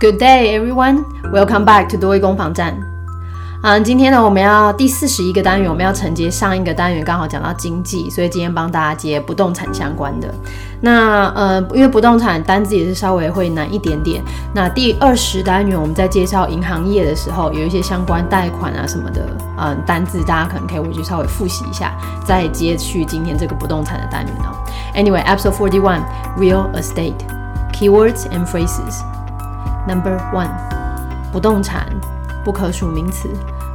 Good day, everyone. Welcome back to 多益攻防站。嗯，今天呢，我们要第四十一个单元，我们要承接上一个单元，刚好讲到经济，所以今天帮大家接不动产相关的。那呃，因为不动产单字也是稍微会难一点点。那第二十单元我们在介绍银行业的时候，有一些相关贷款啊什么的，嗯，单字大家可能可以回去稍微复习一下，再接续今天这个不动产的单元哦。Anyway, episode forty one, real estate, keywords and phrases. Number one，不动产，不可数名词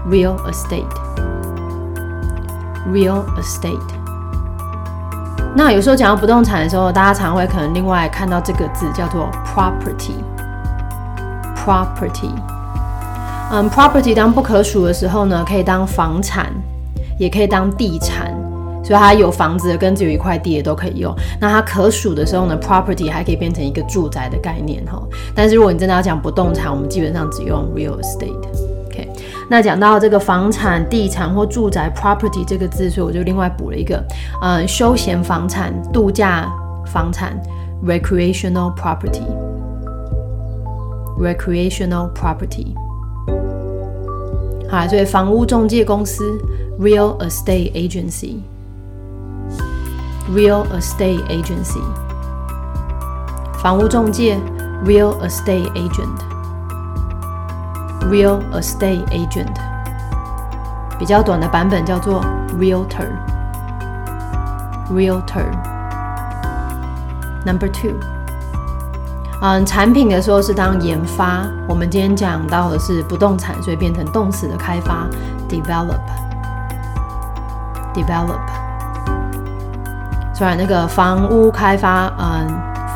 ，real estate，real estate。那有时候讲到不动产的时候，大家常会可能另外看到这个字叫做 property，property。嗯，property 当不可数的时候呢，可以当房产，也可以当地产。所以它有房子跟只有一块地的都可以用。那它可数的时候呢，property 还可以变成一个住宅的概念哈。但是如果你真的要讲不动产，我们基本上只用 real estate。OK，那讲到这个房产、地产或住宅 property 这个字，所以我就另外补了一个，嗯，休闲房产、度假房产 recreational property，recreational property。好，所以房屋中介公司 real estate agency。Real estate agency，房屋中介，real estate agent，real estate agent，比较短的版本叫做 realtor，realtor。Number two，嗯，产品的时候是当研发，我们今天讲到的是不动产，所以变成动词的开发，develop，develop。虽然那个房屋开发，嗯，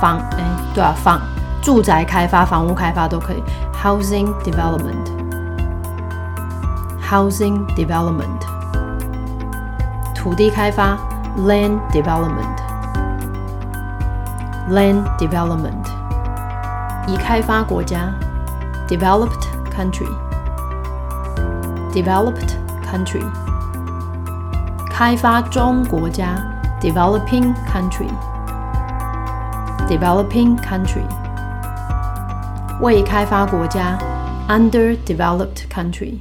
房，哎，对啊，房，住宅开发、房屋开发都可以，housing development，housing development，土地开发，land development，land development，已开发国家，developed country，developed country，开发中国家。developing country, developing country，未开发国家，underdeveloped country,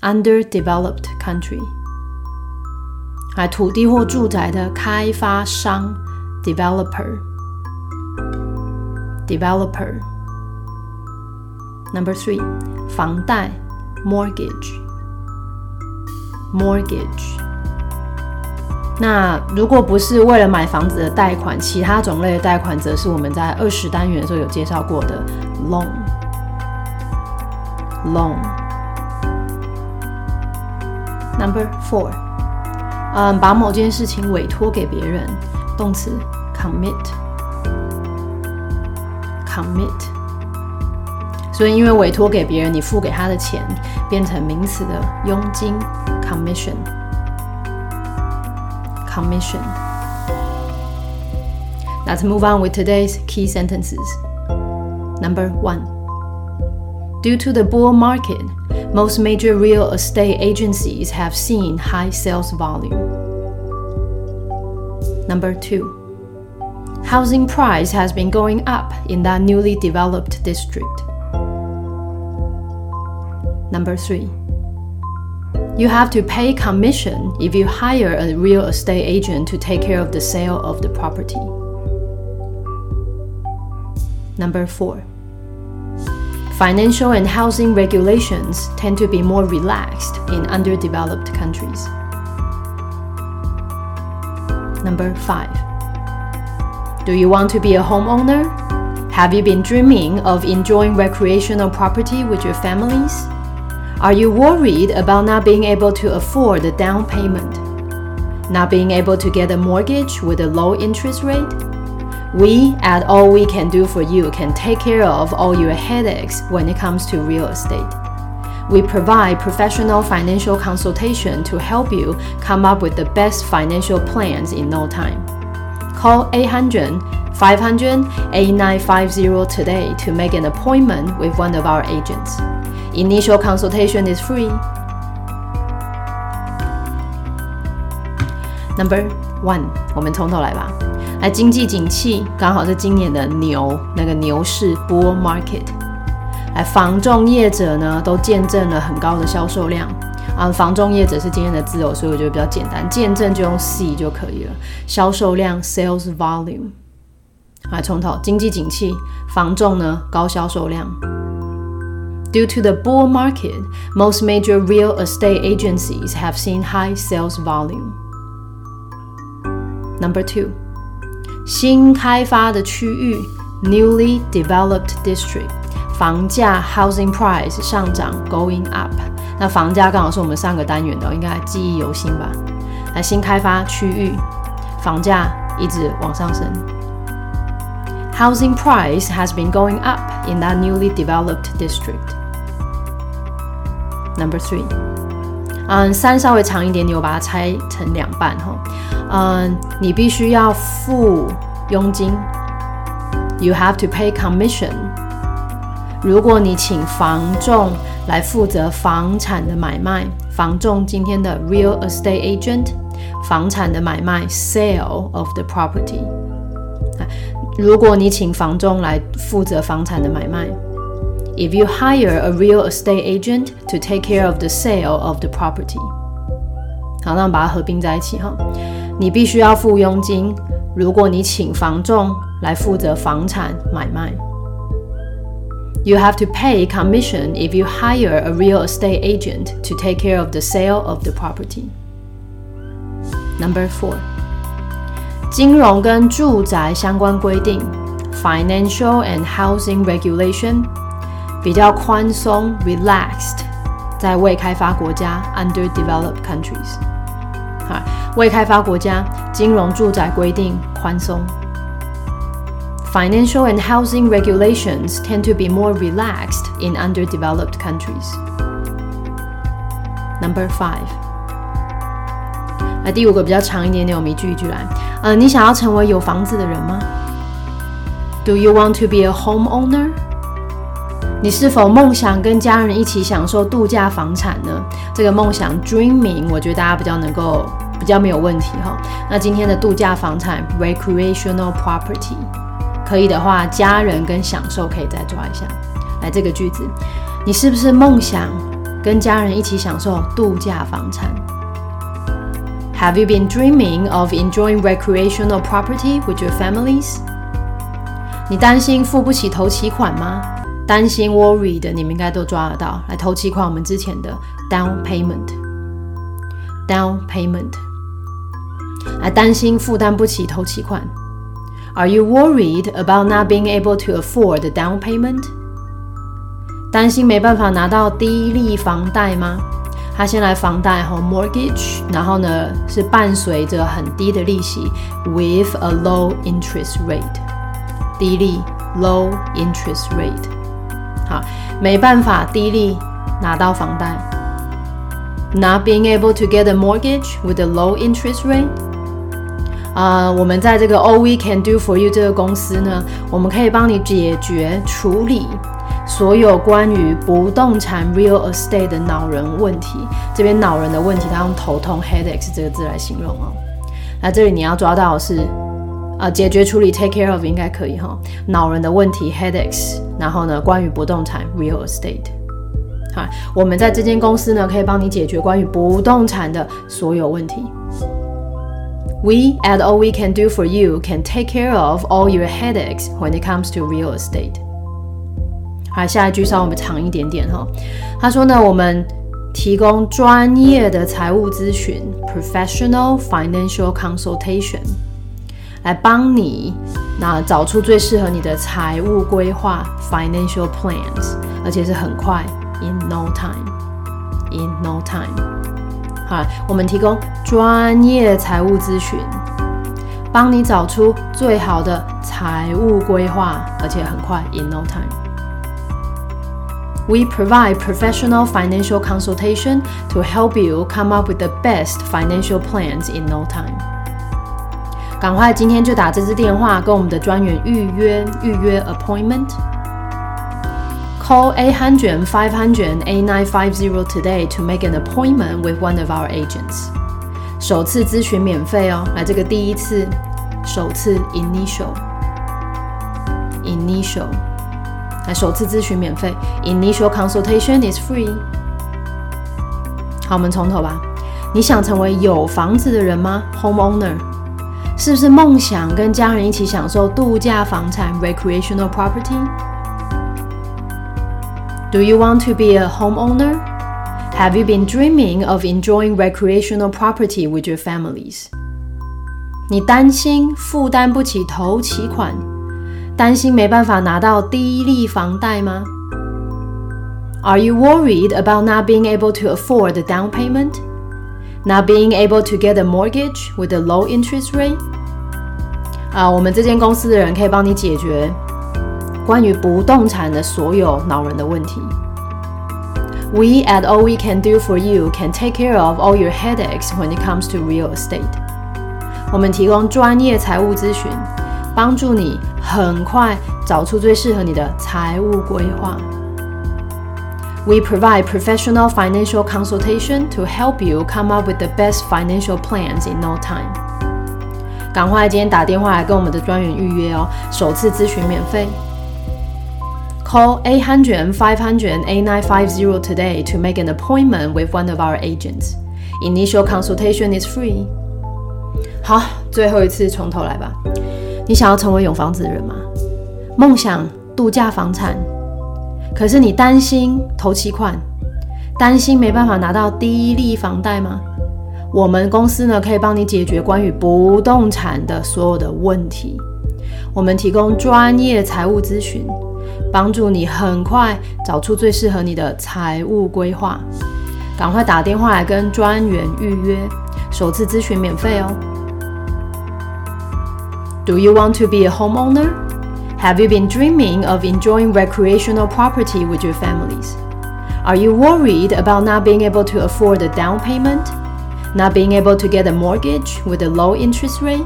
underdeveloped country，啊，土地或住宅的开发商，developer, developer。Number three，房贷，mortgage, mortgage。 那如果不是为了买房子的贷款，其他种类的贷款，则是我们在二十单元的时候有介绍过的 loan。loan。Number four，嗯，把某件事情委托给别人，动词 commit。commit。所以因为委托给别人，你付给他的钱变成名词的佣金 commission。Commission. Let's move on with today's key sentences. Number one Due to the bull market, most major real estate agencies have seen high sales volume. Number two Housing price has been going up in that newly developed district. Number three you have to pay commission if you hire a real estate agent to take care of the sale of the property. Number 4. Financial and housing regulations tend to be more relaxed in underdeveloped countries. Number 5. Do you want to be a homeowner? Have you been dreaming of enjoying recreational property with your families? Are you worried about not being able to afford the down payment? Not being able to get a mortgage with a low interest rate? We at All We Can Do For You can take care of all your headaches when it comes to real estate. We provide professional financial consultation to help you come up with the best financial plans in no time. Call 800 500 8950 today to make an appointment with one of our agents. Initial consultation is free. Number one，我们从头来吧。来，经济景气刚好是今年的牛，那个牛市 bull market。来，房仲业者呢都见证了很高的销售量啊。房仲业者是今天的字哦，所以我觉得比较简单，见证就用 see 就可以了。销售量 sales volume。来，从头，经济景气，房仲呢高销售量。Due to the bull market, most major real estate agencies have seen high sales volume. Number two，新开发的区域 （newly developed district） 房价 （housing price） 上涨 （going up）。那房价刚好是我们上个单元的，应该记忆犹新吧？那新开发区域房价一直往上升。Housing price has been going up in that newly developed district. Number three，嗯，三稍微长一点点，我把它拆成两半哈。嗯，你必须要付佣金，You have to pay commission。如果你请房仲来负责房产的买卖，房仲今天的 real estate agent，房产的买卖 sale of the property。如果你请房仲来负责房产的买卖。if you hire a real estate agent to take care of the sale of the property，好，那我们把它合并在一起哈。你必须要付佣金，如果你请房仲来负责房产买卖。You have to pay commission if you hire a real estate agent to take care of the sale of the property. Number four，金融跟住宅相关规定，financial and housing regulation。 比较宽松 （relaxed） 在未开发国家 （underdeveloped countries）。哈，未开发国家金融住宅规定宽松。Financial and housing regulations tend to be more relaxed in underdeveloped countries. Number five，那第五个比较长一点点，我们一句一句来。呃，你想要成为有房子的人吗？Do you want to be a homeowner？ 你是否梦想跟家人一起享受度假房产呢？这个梦想 dreaming，我觉得大家比较能够比较没有问题哈。那今天的度假房产 recreational property，可以的话，家人跟享受可以再抓一下。来这个句子，你是不是梦想跟家人一起享受度假房产？Have you been dreaming of enjoying recreational property with your families？你担心付不起头期款吗？担心 worry 的，你们应该都抓得到。来，头期款我们之前的 down payment，down payment。来，担心负担不起头期款。Are you worried about not being able to afford the down payment？担心没办法拿到低利房贷吗？他先来房贷和 mortgage，然后呢是伴随着很低的利息，with a low interest rate，低利 low interest rate。 好，没办法低利拿到房贷。Not being able to get a mortgage with a low interest rate。啊，我们在这个 All We Can Do For You 这个公司呢，我们可以帮你解决处理所有关于不动产 real estate 的恼人问题。这边恼人的问题，它用头痛 headache 这个字来形容哦。那这里你要抓到的是。呃，解决处理 take care of 应该可以哈。恼人的问题 headaches，然后呢，关于不动产 real estate，好，我们在这间公司呢，可以帮你解决关于不动产的所有问题。We at all we can do for you can take care of all your headaches when it comes to real estate。好，下一句稍微我们长一点点哈。他说呢，我们提供专业的财务咨询 professional financial consultation。来帮你那找出最适合你的财务规划 financial plans，而且是很快 in no time in no time。好，我们提供专业财务咨询，帮你找出最好的财务规划，而且很快 in no time。We provide professional financial consultation to help you come up with the best financial plans in no time. 赶快今天就打这支电话跟我们的专员预约预约 appointment。Call 800 500 8950 today to make an appointment with one of our agents。首次咨询免费哦，来这个第一次首次 initial initial，来首次咨询免费，initial consultation is free。好，我们从头吧。你想成为有房子的人吗？homeowner，是不是梦想跟家人一起享受度假房产 recreational property？Do you want to be a homeowner? Have you been dreaming of enjoying recreational property with your families? 你担心负担不起头期款，担心没办法拿到低利房贷吗？Are you worried about not being able to afford the down payment? Not being able to get a mortgage with a low interest rate? 啊，我们这间公司的人可以帮你解决关于不动产的所有恼人的问题。We at All We Can Do for You can take care of all your headaches when it comes to real estate. 我们提供专业财务咨询，帮助你很快找出最适合你的财务规划。We provide professional financial consultation to help you come up with the best financial plans in no time. 赶快今天打电话来跟我们的专员预约哦，首次咨询免费。Call 800 500 8950 today to make an appointment with one of our agents. Initial consultation is free. 好，最后一次从头来吧。你想要成为有房子的人吗？梦想度假房产， 可是你担心头期款，担心没办法拿到低利房贷吗？我们公司呢可以帮你解决关于不动产的所有的问题。我们提供专业财务咨询。帮助你很快找出最适合你的财务规划，赶快打电话来跟专员预约，首次咨询免费哦。Do you want to be a homeowner? Have you been dreaming of enjoying recreational property with your families? Are you worried about not being able to afford a down payment? Not being able to get a mortgage with a low interest rate?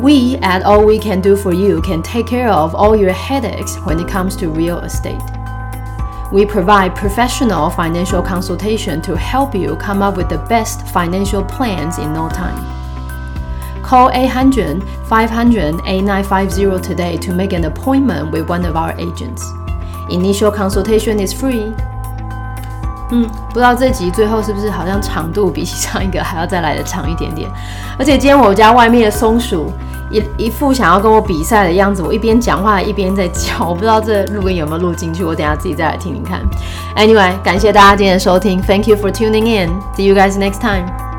We at All We Can Do For You can take care of all your headaches when it comes to real estate. We provide professional financial consultation to help you come up with the best financial plans in no time. Call 800 500 8950 today to make an appointment with one of our agents. Initial consultation is free. 嗯，不知道这集最后是不是好像长度比起上一个还要再来的长一点点？而且今天我家外面的松鼠一一副想要跟我比赛的样子，我一边讲话一边在叫，我不知道这录音有没有录进去，我等下自己再来听听看。Anyway，感谢大家今天的收听，Thank you for tuning in. See you guys next time.